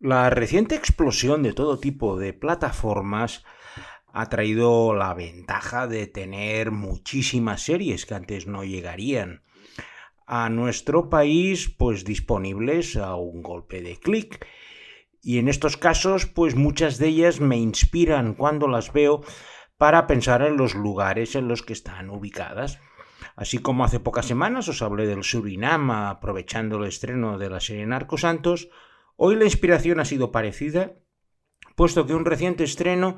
La reciente explosión de todo tipo de plataformas ha traído la ventaja de tener muchísimas series que antes no llegarían a nuestro país pues disponibles a un golpe de clic. Y en estos casos pues muchas de ellas me inspiran cuando las veo para pensar en los lugares en los que están ubicadas. Así como hace pocas semanas os hablé del Surinam aprovechando el estreno de la serie Narcos Santos, Hoy la inspiración ha sido parecida, puesto que un reciente estreno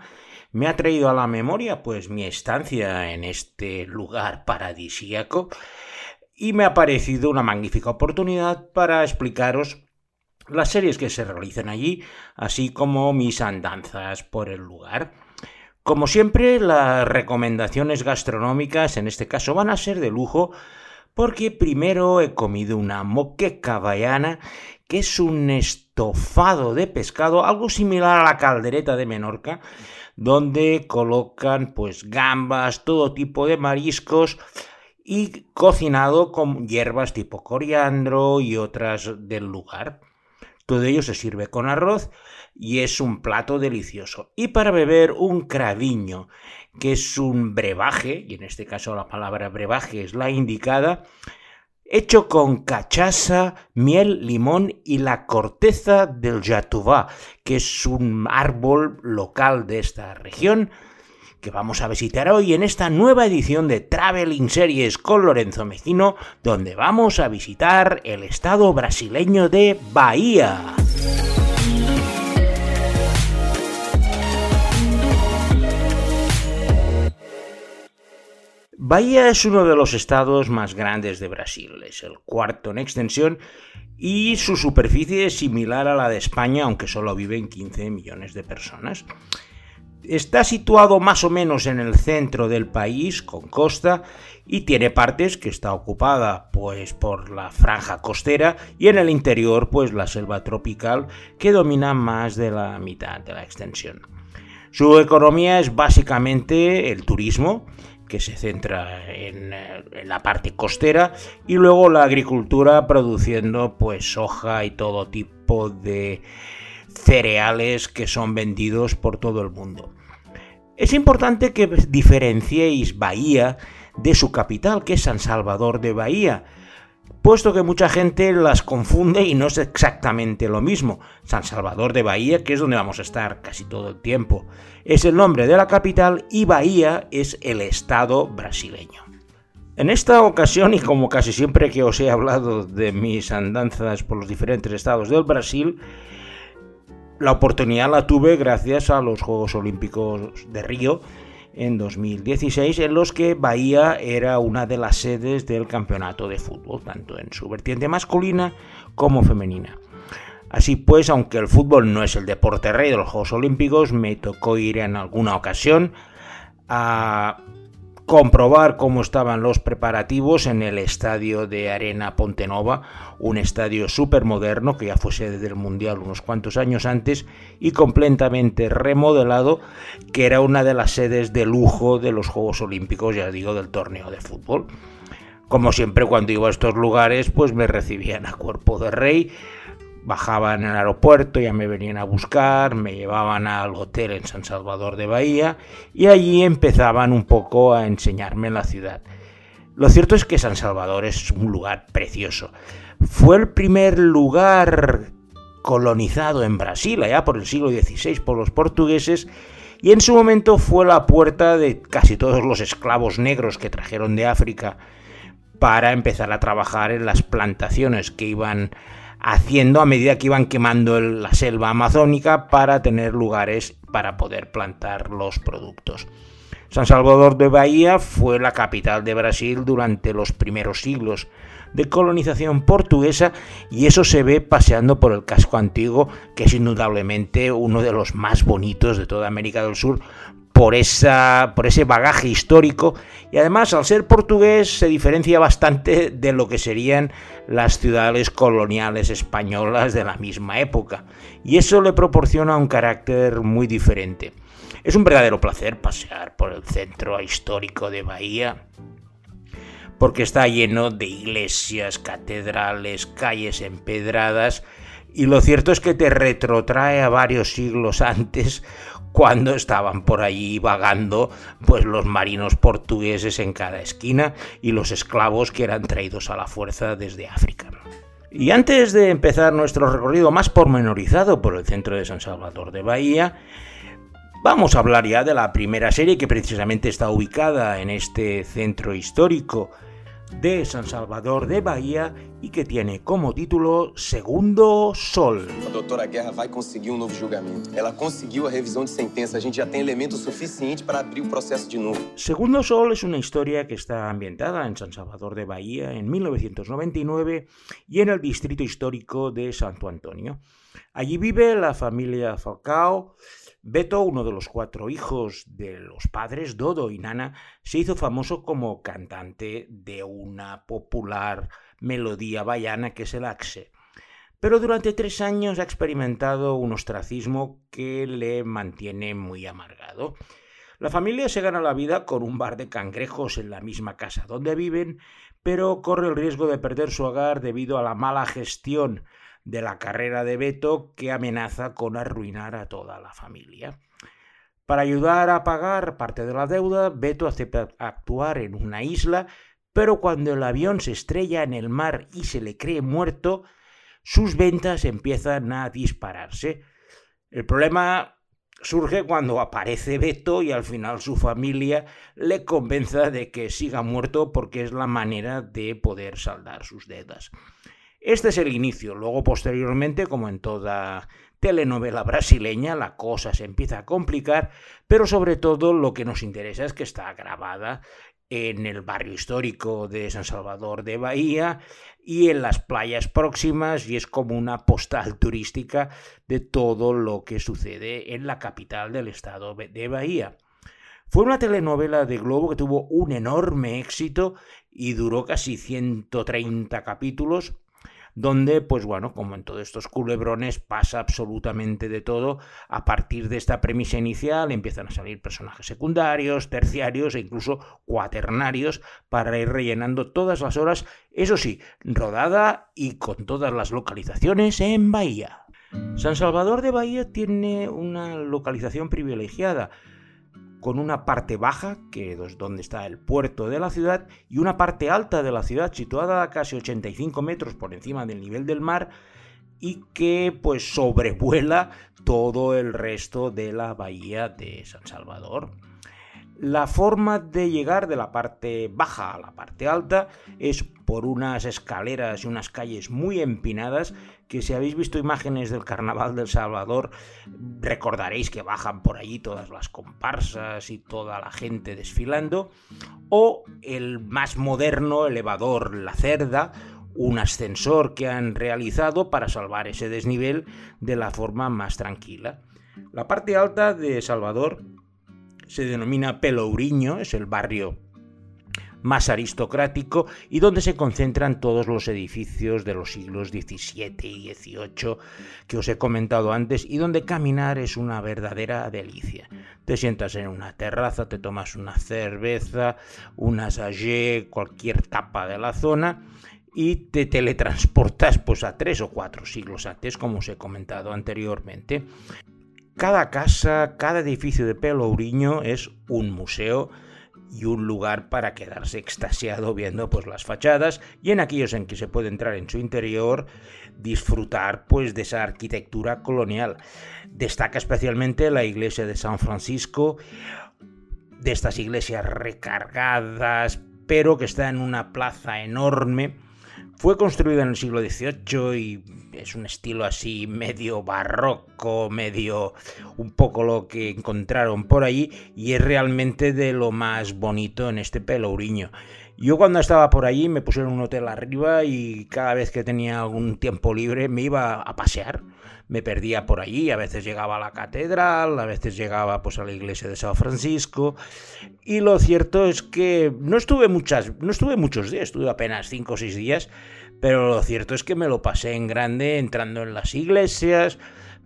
me ha traído a la memoria pues mi estancia en este lugar paradisíaco y me ha parecido una magnífica oportunidad para explicaros las series que se realizan allí, así como mis andanzas por el lugar. Como siempre, las recomendaciones gastronómicas en este caso van a ser de lujo, porque primero he comido una moqueca baiana, que es un estofado de pescado, algo similar a la caldereta de Menorca, donde colocan pues gambas, todo tipo de mariscos y cocinado con hierbas tipo coriandro y otras del lugar. Todo ello se sirve con arroz y es un plato delicioso. Y para beber un craviño, que es un brebaje, y en este caso la palabra brebaje es la indicada, hecho con cachaza, miel, limón y la corteza del jatubá, que es un árbol local de esta región que vamos a visitar hoy en esta nueva edición de Traveling Series con Lorenzo Mejino, donde vamos a visitar el estado brasileño de Bahía. Bahía es uno de los estados más grandes de Brasil, es el cuarto en extensión y su superficie es similar a la de España, aunque solo viven 15 millones de personas. Está situado más o menos en el centro del país, con costa, y tiene partes que está ocupada pues por la franja costera y en el interior pues la selva tropical que domina más de la mitad de la extensión. Su economía es básicamente el turismo, que se centra en, la parte costera y luego la agricultura produciendo pues soja y todo tipo de cereales que son vendidos por todo el mundo. Es importante que diferenciéis Bahía de su capital, que es San Salvador de Bahía, puesto que mucha gente las confunde y no es exactamente lo mismo. San Salvador de Bahía, que es donde vamos a estar casi todo el tiempo, es el nombre de la capital y Bahía es el estado brasileño. En esta ocasión, y como casi siempre que os he hablado de mis andanzas por los diferentes estados del Brasil, la oportunidad la tuve gracias a los Juegos Olímpicos de Río, en 2016, en los que Bahía era una de las sedes del campeonato de fútbol, tanto en su vertiente masculina como femenina. Así pues, aunque el fútbol no es el deporte rey de los Juegos Olímpicos, me tocó ir en alguna ocasión a comprobar cómo estaban los preparativos en el estadio de Arena Pontenova, un estadio súper moderno que ya fue sede del Mundial unos cuantos años antes y completamente remodelado, que era una de las sedes de lujo de los Juegos Olímpicos, ya digo, del torneo de fútbol. Como siempre cuando iba a estos lugares, pues me recibían a cuerpo de rey, bajaba en el aeropuerto, ya me venían a buscar, me llevaban al hotel en San Salvador de Bahía y allí empezaban un poco a enseñarme la ciudad. Lo cierto es que San Salvador es un lugar precioso. Fue el primer lugar colonizado en Brasil, allá por el siglo XVI, por los portugueses, y en su momento fue la puerta de casi todos los esclavos negros que trajeron de África para empezar a trabajar en las plantaciones que iban haciendo a medida que iban quemando la selva amazónica para tener lugares para poder plantar los productos. San Salvador de Bahía fue la capital de Brasil durante los primeros siglos de colonización portuguesa y eso se ve paseando por el casco antiguo, que es indudablemente uno de los más bonitos de toda América del Sur por, esa, por ese bagaje histórico y además al ser portugués se diferencia bastante de lo que serían las ciudades coloniales españolas de la misma época y eso le proporciona un carácter muy diferente. Es un verdadero placer pasear por el centro histórico de Bahía porque está lleno de iglesias, catedrales, calles empedradas Y lo cierto es que te retrotrae a varios siglos antes cuando estaban por allí vagando pues los marinos portugueses en cada esquina y los esclavos que eran traídos a la fuerza desde África. Y antes de empezar nuestro recorrido más pormenorizado por el centro de San Salvador de Bahía, vamos a hablar ya de la primera serie que precisamente está ubicada en este centro histórico de San Salvador de Bahía y que tiene como título Segundo Sol. A doutora Guerra vai conseguir um novo julgamento. Ela conseguiu a revisão de sentença. A gente já tem elementos suficientes para abrir o processo de novo. Segundo Sol es una historia que está ambientada en San Salvador de Bahía en 1999 y en el distrito histórico de Santo Antonio. Allí vive la familia Falcao, Beto, uno de los cuatro hijos de los padres, Dodo y Nana, se hizo famoso como cantante de una popular melodía bayana que es el axe. Pero durante tres años ha experimentado un ostracismo que le mantiene muy amargado. La familia se gana la vida con un bar de cangrejos en la misma casa donde viven, pero corre el riesgo de perder su hogar debido a la mala gestión de la carrera de Beto que amenaza con arruinar a toda la familia. Para ayudar a pagar parte de la deuda, Beto acepta actuar en una isla, pero cuando el avión se estrella en el mar y se le cree muerto, sus ventas empiezan a dispararse. El problema surge cuando aparece Beto y al final su familia le convenza de que siga muerto porque es la manera de poder saldar sus deudas. Este es el inicio. Luego, posteriormente, como en toda telenovela brasileña, la cosa se empieza a complicar, pero sobre todo lo que nos interesa es que está grabada en el barrio histórico de San Salvador de Bahía y en las playas próximas y es como una postal turística de todo lo que sucede en la capital del estado de Bahía. Fue una telenovela de Globo que tuvo un enorme éxito y duró casi 130 capítulos donde, pues bueno, como en todos estos culebrones, pasa absolutamente de todo. A partir de esta premisa inicial empiezan a salir personajes secundarios, terciarios e incluso cuaternarios para ir rellenando todas las horas, eso sí, rodada y con todas las localizaciones en Bahía. San Salvador de Bahía tiene una localización privilegiada con una parte baja, que es donde está el puerto de la ciudad, y una parte alta de la ciudad, situada a casi 85 metros por encima del nivel del mar, y que pues sobrevuela todo el resto de la bahía de San Salvador. La forma de llegar de la parte baja a la parte alta es por unas escaleras y unas calles muy empinadas que si habéis visto imágenes del Carnaval del Salvador recordaréis que bajan por allí todas las comparsas y toda la gente desfilando o el más moderno elevador La Cerda un ascensor que han realizado para salvar ese desnivel de la forma más tranquila. La parte alta de Salvador se denomina Pelourinho, es el barrio más aristocrático y donde se concentran todos los edificios de los siglos XVII y XVIII que os he comentado antes y donde caminar es una verdadera delicia. Te sientas en una terraza, te tomas una cerveza, una sage, cualquier tapa de la zona y te teletransportas pues a tres o cuatro siglos antes, como os he comentado anteriormente. Cada casa, cada edificio de Pelourinho es un museo y un lugar para quedarse extasiado viendo pues las fachadas y en aquellos en que se puede entrar en su interior disfrutar pues de esa arquitectura colonial. Destaca especialmente la iglesia de San Francisco, de estas iglesias recargadas, pero que está en una plaza enorme fue construida en el siglo XVIII y es un estilo así medio barroco, medio un poco lo que encontraron por allí y es realmente de lo más bonito en este pelourinho. Yo cuando estaba por allí me pusieron un hotel arriba y cada vez que tenía algún tiempo libre me iba a pasear. Me perdía por allí, a veces llegaba a la catedral, a veces llegaba pues a la iglesia de San Francisco. Y lo cierto es que no estuve muchas, no estuve muchos días, estuve apenas 5 o 6 días, pero lo cierto es que me lo pasé en grande entrando en las iglesias,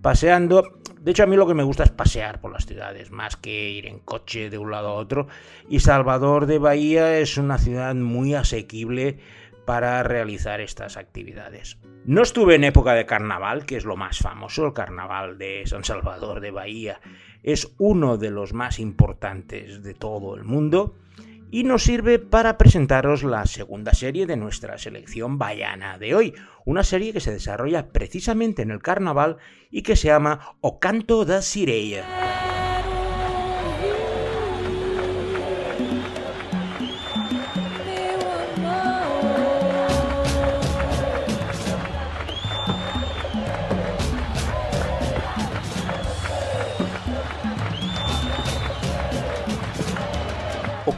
paseando. De hecho, a mí lo que me gusta es pasear por las ciudades, más que ir en coche de un lado a otro. Y Salvador de Bahía es una ciudad muy asequible para realizar estas actividades. No estuve en época de carnaval, que es lo más famoso, el carnaval de San Salvador de Bahía es uno de los más importantes de todo el mundo y nos sirve para presentaros la segunda serie de nuestra selección bayana de hoy, una serie que se desarrolla precisamente en el carnaval y que se llama O Canto da Sireia.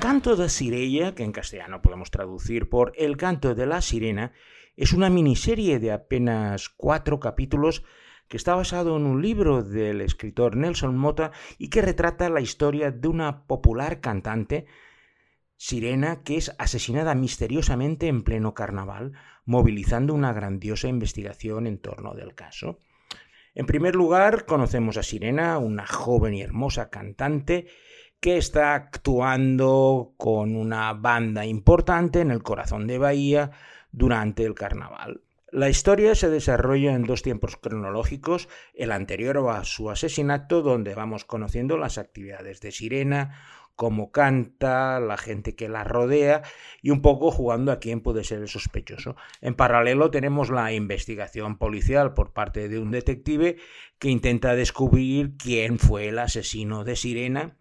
Canto de Sirella, que en castellano podemos traducir por El canto de la sirena, es una miniserie de apenas cuatro capítulos que está basado en un libro del escritor Nelson Mota y que retrata la historia de una popular cantante sirena que es asesinada misteriosamente en pleno carnaval, movilizando una grandiosa investigación en torno del caso. En primer lugar, conocemos a Sirena, una joven y hermosa cantante que está actuando con una banda importante en el corazón de Bahía durante el carnaval. La historia se desarrolla en dos tiempos cronológicos, el anterior a su asesinato, donde vamos conociendo las actividades de Sirena, cómo canta, la gente que la rodea y un poco jugando a quién puede ser el sospechoso. En paralelo tenemos la investigación policial por parte de un detective que intenta descubrir quién fue el asesino de Sirena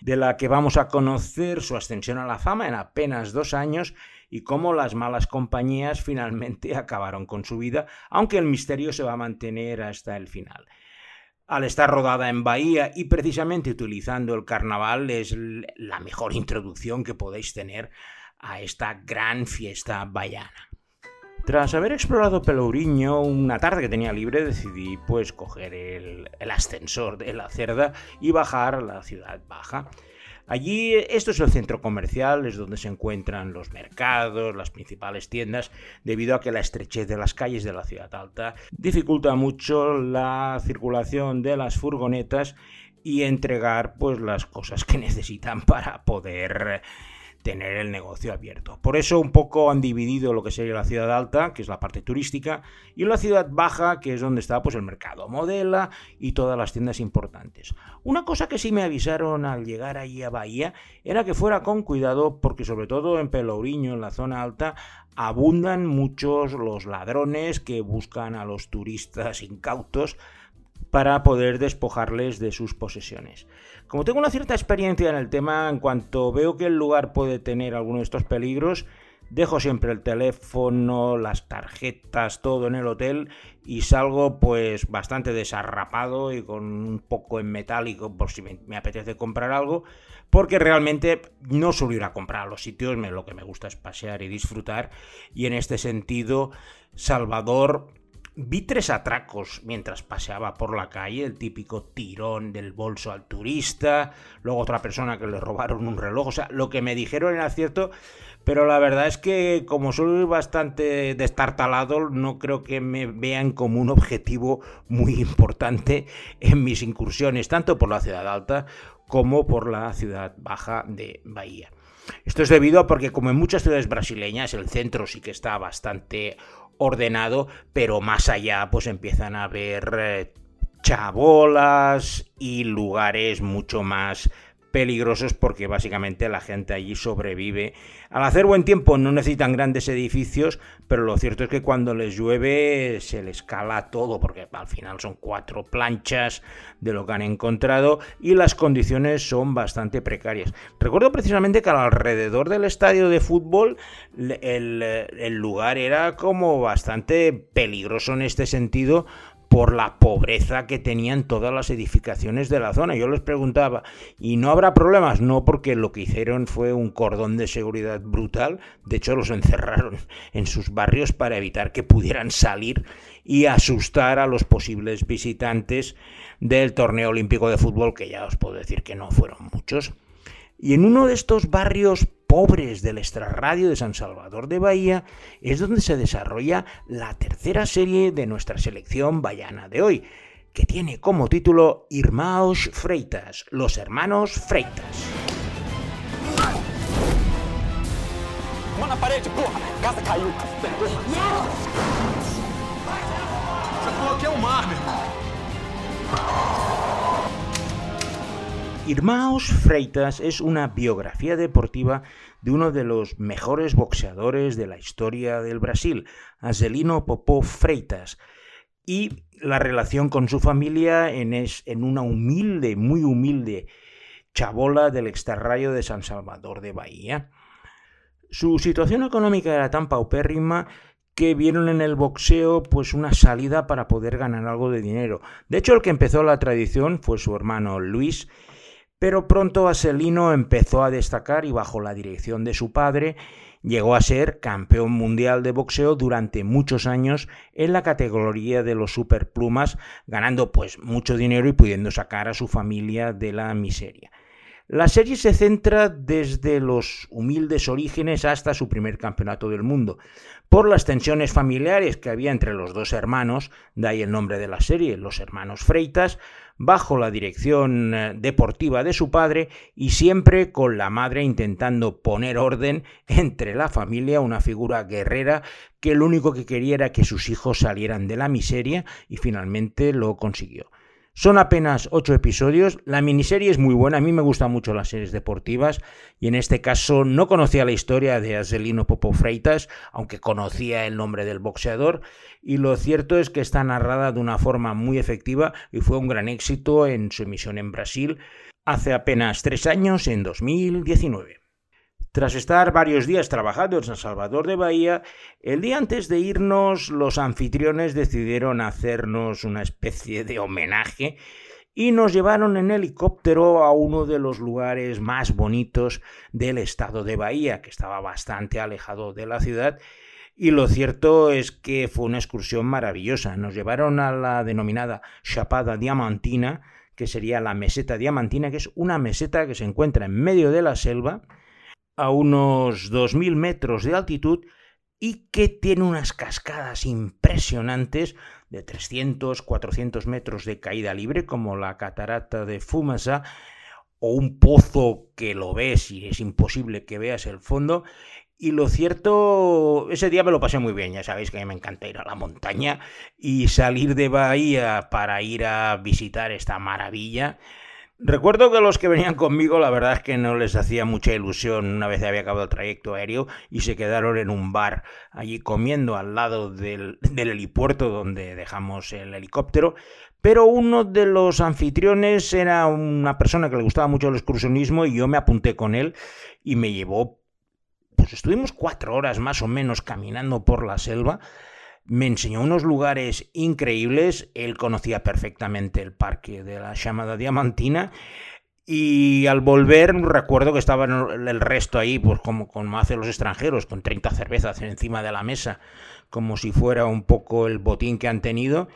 de la que vamos a conocer su ascensión a la fama en apenas dos años y cómo las malas compañías finalmente acabaron con su vida, aunque el misterio se va a mantener hasta el final. Al estar rodada en Bahía y precisamente utilizando el carnaval es la mejor introducción que podéis tener a esta gran fiesta bayana. Tras haber explorado Pelourinho una tarde que tenía libre, decidí pues coger el, ascensor de la cerda y bajar a la ciudad baja. Allí, esto es el centro comercial, es donde se encuentran los mercados, las principales tiendas, debido a que la estrechez de las calles de la ciudad alta dificulta mucho la circulación de las furgonetas y entregar pues las cosas que necesitan para poder tener el negocio abierto. Por eso un poco han dividido lo que sería la ciudad alta, que es la parte turística, y la ciudad baja, que es donde está pues el mercado modela y todas las tiendas importantes. Una cosa que sí me avisaron al llegar ahí a Bahía era que fuera con cuidado porque sobre todo en Pelourinho, en la zona alta, abundan muchos los ladrones que buscan a los turistas incautos para poder despojarles de sus posesiones. Como tengo una cierta experiencia en el tema, en cuanto veo que el lugar puede tener alguno de estos peligros, dejo siempre el teléfono, las tarjetas, todo en el hotel y salgo pues bastante desarrapado y con un poco en metálico por si me, apetece comprar algo, porque realmente no suelo ir a comprar a los sitios, lo que me gusta es pasear y disfrutar y en este sentido Salvador Vi tres atracos mientras paseaba por la calle, el típico tirón del bolso al turista, luego otra persona que le robaron un reloj, o sea, lo que me dijeron era cierto, pero la verdad es que como soy bastante destartalado, no creo que me vean como un objetivo muy importante en mis incursiones, tanto por la ciudad alta como por la ciudad baja de Bahía. Esto es debido a porque como en muchas ciudades brasileñas el centro sí que está bastante ordenado, pero más allá pues empiezan a haber eh, chabolas y lugares mucho más peligrosos porque básicamente la gente allí sobrevive. Al hacer buen tiempo no necesitan grandes edificios, pero lo cierto es que cuando les llueve se les cala todo porque al final son cuatro planchas de lo que han encontrado y las condiciones son bastante precarias. Recuerdo precisamente que alrededor del estadio de fútbol el, el lugar era como bastante peligroso en este sentido por la pobreza que tenían todas las edificaciones de la zona. Yo les preguntaba, ¿y no habrá problemas? No, porque lo que hicieron fue un cordón de seguridad brutal. De hecho, los encerraron en sus barrios para evitar que pudieran salir y asustar a los posibles visitantes del torneo olímpico de fútbol, que ya os puedo decir que no fueron muchos. Y en uno de estos barrios pobres del extrarradio de San Salvador de Bahía es donde se desarrolla la tercera serie de nuestra selección bayana de hoy, que tiene como título Irmãos Freitas, los hermanos Freitas. Porra! Casa caiu! Porra! Não! Essa porra aqui é mar, meu irmão. Irmãos Freitas es una biografía deportiva de uno de los mejores boxeadores de la historia del Brasil, Azelino Popó Freitas, y la relación con su familia en, es, en una humilde, muy humilde chabola del extrarrayo de San Salvador de Bahía. Su situación económica era tan paupérrima que vieron en el boxeo pues una salida para poder ganar algo de dinero. De hecho, el que empezó la tradición fue su hermano Luis, pero pronto Aselino empezó a destacar y bajo la dirección de su padre llegó a ser campeón mundial de boxeo durante muchos años en la categoría de los superplumas, ganando pues mucho dinero y pudiendo sacar a su familia de la miseria. La serie se centra desde los humildes orígenes hasta su primer campeonato del mundo, por las tensiones familiares que había entre los dos hermanos, de ahí el nombre de la serie, los hermanos Freitas, bajo la dirección eh, deportiva de su padre y siempre con la madre intentando poner orden entre la familia, una figura guerrera que lo único que quería era que sus hijos salieran de la miseria y finalmente lo consiguió. Son apenas ocho episodios. La miniserie es muy buena. A mí me gustan mucho las series deportivas. Y en este caso no conocía la historia de Azelino Popo Freitas, aunque conocía el nombre del boxeador. Y lo cierto es que está narrada de una forma muy efectiva y fue un gran éxito en su emisión en Brasil hace apenas tres años, en 2019. Tras estar varios días trabajando en San Salvador de Bahía, el día antes de irnos los anfitriones decidieron hacernos una especie de homenaje y nos llevaron en helicóptero a uno de los lugares más bonitos del estado de Bahía, que estaba bastante alejado de la ciudad. Y lo cierto es que fue una excursión maravillosa. Nos llevaron a la denominada Chapada Diamantina, que sería la meseta diamantina, que es una meseta que se encuentra en medio de la selva, a unos 2.000 metros de altitud y que tiene unas cascadas impresionantes de 300, 400 metros de caída libre, como la catarata de Fumasa, o un pozo que lo ves y es imposible que veas el fondo. Y lo cierto, ese día me lo pasé muy bien, ya sabéis que a mí me encanta ir a la montaña y salir de Bahía para ir a visitar esta maravilla Recuerdo que los que venían conmigo la verdad es que no les hacía mucha ilusión una vez había acabado el trayecto aéreo y se quedaron en un bar allí comiendo al lado del, del helipuerto donde dejamos el helicóptero, pero uno de los anfitriones era una persona que le gustaba mucho el excursionismo y yo me apunté con él y me llevó, pues estuvimos cuatro horas más o menos caminando por la selva me enseñó unos lugares increíbles, él conocía perfectamente el parque de la llamada Diamantina y al volver recuerdo que estaba el resto ahí, pues como, como hacen los extranjeros, con 30 cervezas encima de la mesa, como si fuera un poco el botín que han tenido.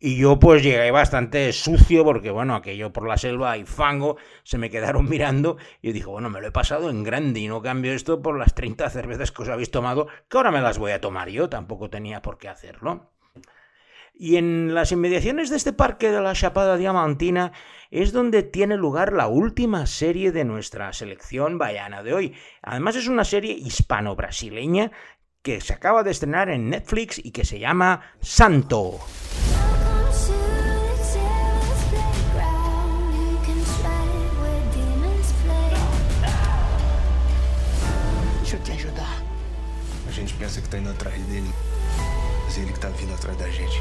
Y yo pues llegué bastante sucio porque bueno, aquello por la selva y fango, se me quedaron mirando y dije, bueno, me lo he pasado en grande y no cambio esto por las 30 cervezas que os habéis tomado, que ahora me las voy a tomar yo, tampoco tenía por qué hacerlo. Y en las inmediaciones de este parque de la Chapada Diamantina es donde tiene lugar la última serie de nuestra selección baiana de hoy. Además es una serie hispano-brasileña que se acaba de estrenar en Netflix y que se llama Santo. pensa que tá indo atrás dele, mas ele que tá vindo atrás da gente.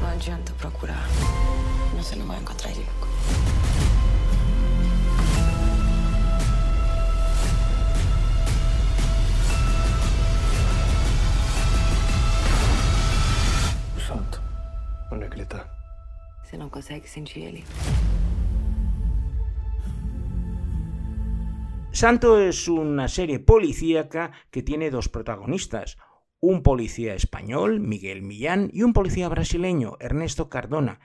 Não adianta procurar. Você não vai encontrar ele. Onde é que ele tá? Você não consegue sentir ele? Santo es una serie policíaca que tiene dos protagonistas, un policía español, Miguel Millán, y un policía brasileño, Ernesto Cardona,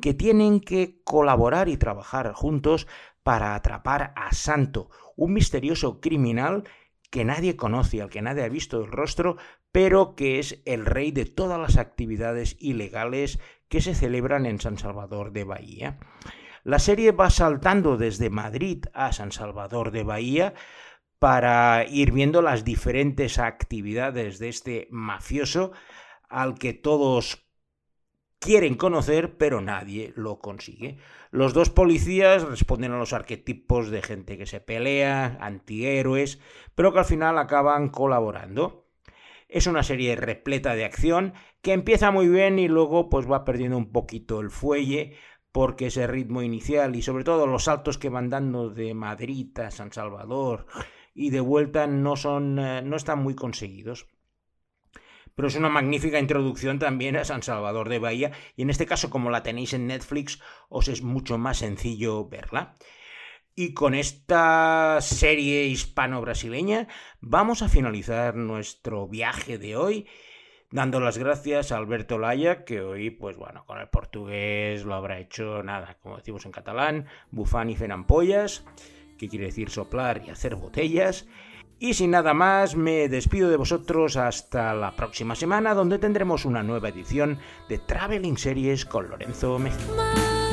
que tienen que colaborar y trabajar juntos para atrapar a Santo, un misterioso criminal que nadie conoce, al que nadie ha visto el rostro, pero que es el rey de todas las actividades ilegales que se celebran en San Salvador de Bahía. La serie va saltando desde Madrid a San Salvador de Bahía, para ir viendo las diferentes actividades de este mafioso al que todos quieren conocer, pero nadie lo consigue. Los dos policías responden a los arquetipos de gente que se pelea, antihéroes, pero que al final acaban colaborando. Es una serie repleta de acción que empieza muy bien y luego pues va perdiendo un poquito el fuelle porque ese ritmo inicial y sobre todo los saltos que van dando de Madrid a San Salvador y de vuelta no son eh, no están muy conseguidos pero es una magnífica introducción también a San Salvador de Bahía y en este caso como la tenéis en Netflix os es mucho más sencillo verla. Y con esta serie hispano-brasileña vamos a finalizar nuestro viaje de hoy dando las gracias a Alberto Laya, que hoy, pues bueno, con el portugués lo habrá hecho nada, como decimos en catalán, bufán y fenampollas, que quiere decir soplar y hacer botellas. Y sin nada más, me despido de vosotros hasta la próxima semana, donde tendremos una nueva edición de Traveling Series con Lorenzo Mejía.